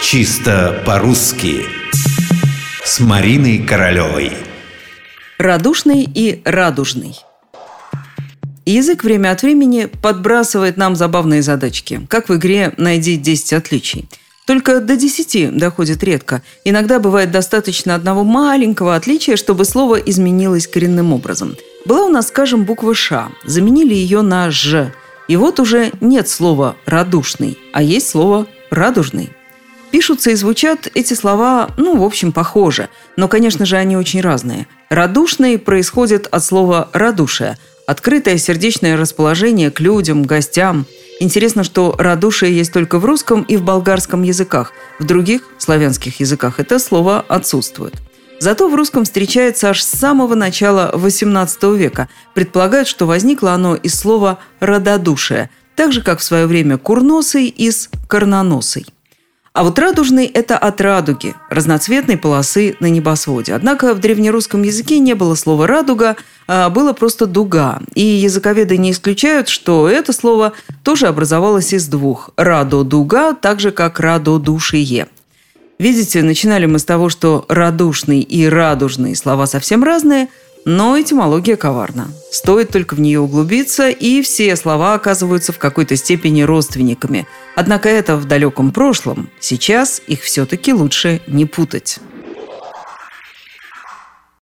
Чисто по-русски С Мариной Королевой Радушный и радужный Язык время от времени подбрасывает нам забавные задачки, как в игре «Найди 10 отличий». Только до 10 доходит редко. Иногда бывает достаточно одного маленького отличия, чтобы слово изменилось коренным образом. Была у нас, скажем, буква «Ш». Заменили ее на «Ж». И вот уже нет слова «радушный», а есть слово «радужный». Пишутся и звучат эти слова, ну, в общем, похоже. Но, конечно же, они очень разные. «Радушный» происходит от слова «радушие», открытое сердечное расположение к людям, гостям – Интересно, что радушие есть только в русском и в болгарском языках. В других славянских языках это слово отсутствует. Зато в русском встречается аж с самого начала XVIII века. Предполагают, что возникло оно из слова «рододушие», так же, как в свое время «курносый» из «корноносый». А вот радужный – это от радуги, разноцветной полосы на небосводе. Однако в древнерусском языке не было слова «радуга», а было просто «дуга». И языковеды не исключают, что это слово тоже образовалось из двух – «радо-дуга», так же, как «радо-душие». Видите, начинали мы с того, что «радушный» и «радужный» слова совсем разные – но этимология коварна. Стоит только в нее углубиться, и все слова оказываются в какой-то степени родственниками. Однако это в далеком прошлом. Сейчас их все-таки лучше не путать.